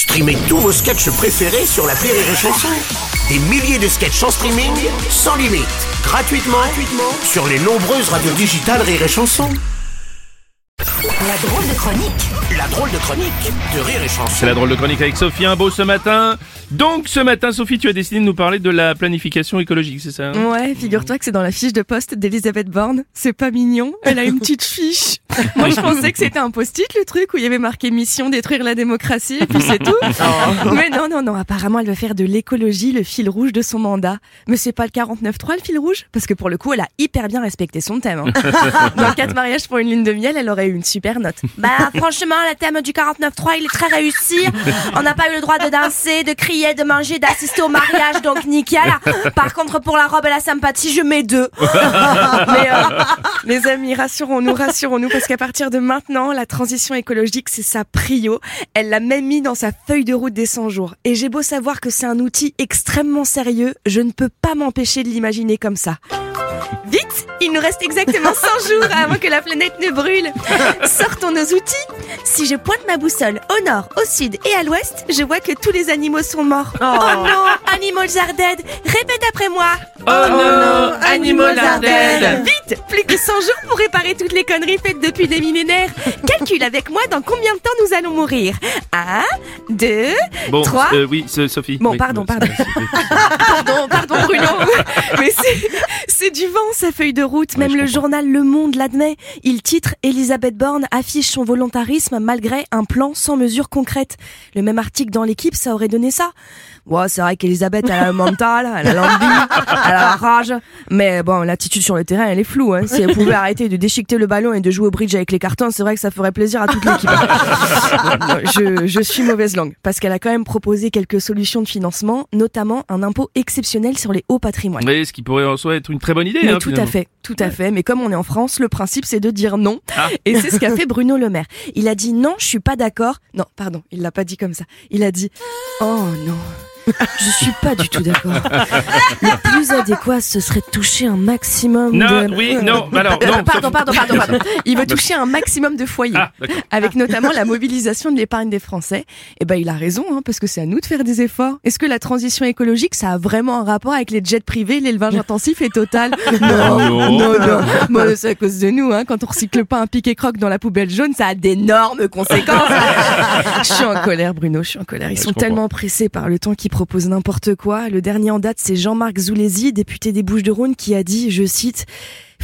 Streamez tous vos sketchs préférés sur la Rire et Chanson. Des milliers de sketchs en streaming, sans limite, gratuitement, gratuitement sur les nombreuses radios digitales Rire et Chanson. La drôle de chronique La drôle de chronique de Rire et Chanson. C'est la drôle de chronique avec Sophie Imbeau ce matin. Donc ce matin, Sophie, tu as décidé de nous parler de la planification écologique, c'est ça hein? Ouais, figure-toi que c'est dans la fiche de poste d'Elisabeth Borne. C'est pas mignon. Elle a une petite fiche. Moi, je pensais que c'était un post-it, le truc, où il y avait marqué mission détruire la démocratie, et puis c'est tout. Mais non, non, non. Apparemment, elle veut faire de l'écologie le fil rouge de son mandat. Mais c'est pas le 49.3 le fil rouge? Parce que pour le coup, elle a hyper bien respecté son thème. hein. Dans le cas de mariage pour une lune de miel, elle aurait eu une super note. Bah franchement, le thème du 49.3, il est très réussi. On n'a pas eu le droit de danser, de crier, de manger, d'assister au mariage, donc nickel. Par contre, pour la robe et la sympathie, je mets deux. Mais euh, les amis, rassurons-nous, rassurons-nous, parce qu'à partir de maintenant, la transition écologique, c'est sa prio. Elle l'a même mis dans sa feuille de route des 100 jours. Et j'ai beau savoir que c'est un outil extrêmement sérieux, je ne peux pas m'empêcher de l'imaginer comme ça. Vite Il nous reste exactement 100 jours avant que la planète ne brûle. Sortons nos outils. Si je pointe ma boussole au nord, au sud et à l'ouest, je vois que tous les animaux sont morts. Oh, non, Animals are dead. Répète après moi. Oh non, Animal are dead. Vite Plus que 100 jours pour réparer toutes les conneries faites depuis des millénaires. Calcule avec moi dans combien de temps nous allons mourir. 1, 2, Bon, 3... euh, oui, c'est- Sophie. Bon, Oui, pardon, pardon. Pardon, pardon Bruno. Mais c'est, c'est du vent sa feuille de route. Même le comprends. journal Le Monde l'admet. Il titre Elisabeth Borne affiche son volontarisme malgré un plan sans mesure concrète. Le même article dans l'équipe, ça aurait donné ça. Ouais, c'est vrai qu'Elisabeth, elle a le mental, elle a l'envie, elle a la rage. Mais bon, l'attitude sur le terrain, elle est floue. Hein. Si elle pouvait arrêter de déchiqueter le ballon et de jouer au bridge avec les cartons, c'est vrai que ça ferait plaisir à toute l'équipe. Je, je suis mauvaise langue parce qu'elle a quand même proposé quelques solutions de financement, notamment un impôt exceptionnel sur les hauts patrimoines. Oui, ce qui pourrait en soi être une très bonne idée. Hein, tout à finalement. fait, tout à fait. Mais comme on est en France, le principe c'est de dire non. Ah. Et c'est ce qu'a fait Bruno Le Maire. Il a dit non, je suis pas d'accord. Non, pardon, il l'a pas dit comme ça. Il a dit oh non. Je suis pas du tout d'accord. Le plus adéquat, ce serait de toucher un maximum Non, de... oui, non, bah alors, non. pardon, pardon, pardon, pardon. Il veut toucher un maximum de foyers. Ah, avec notamment la mobilisation de l'épargne des Français. Et ben, il a raison, hein, parce que c'est à nous de faire des efforts. Est-ce que la transition écologique, ça a vraiment un rapport avec les jets privés, l'élevage intensif et total? Non, Non. non, non. Bon, c'est à cause de nous, hein. Quand on recycle pas un piquet croque dans la poubelle jaune, ça a d'énormes conséquences. je suis en colère, Bruno, je suis en colère. Ils Ouais, sont tellement pressés par le temps qu'ils proposent n'importe quoi. Le dernier en date, c'est Jean-Marc Zoulezi, député des Bouches-de-Rhône, qui a dit, je cite,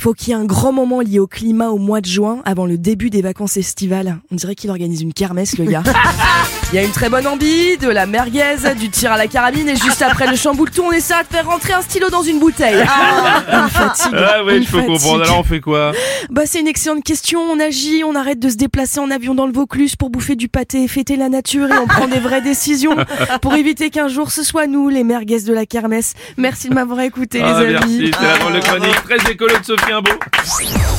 faut qu'il y ait un grand moment lié au climat au mois de juin, avant le début des vacances estivales. On dirait qu'il organise une kermesse, le gars. Il y a une très bonne ambi, de la merguez, du tir à la carabine, et juste après le chamboule-tout, on essaie de faire rentrer un stylo dans une bouteille. Ah, une fatigue. Ah ouais, peux fatigue. comprendre. Alors on fait quoi? Bah c'est une excellente question, on agit, on arrête de se déplacer en avion dans le Vaucluse pour bouffer du pâté et fêter la nature et on prend des vraies décisions pour éviter qu'un jour ce soit nous les merguez de la kermesse. Merci de m'avoir écouté Ah, les amis. merci, c'est la chronique très écolo de Sophie Imbeau.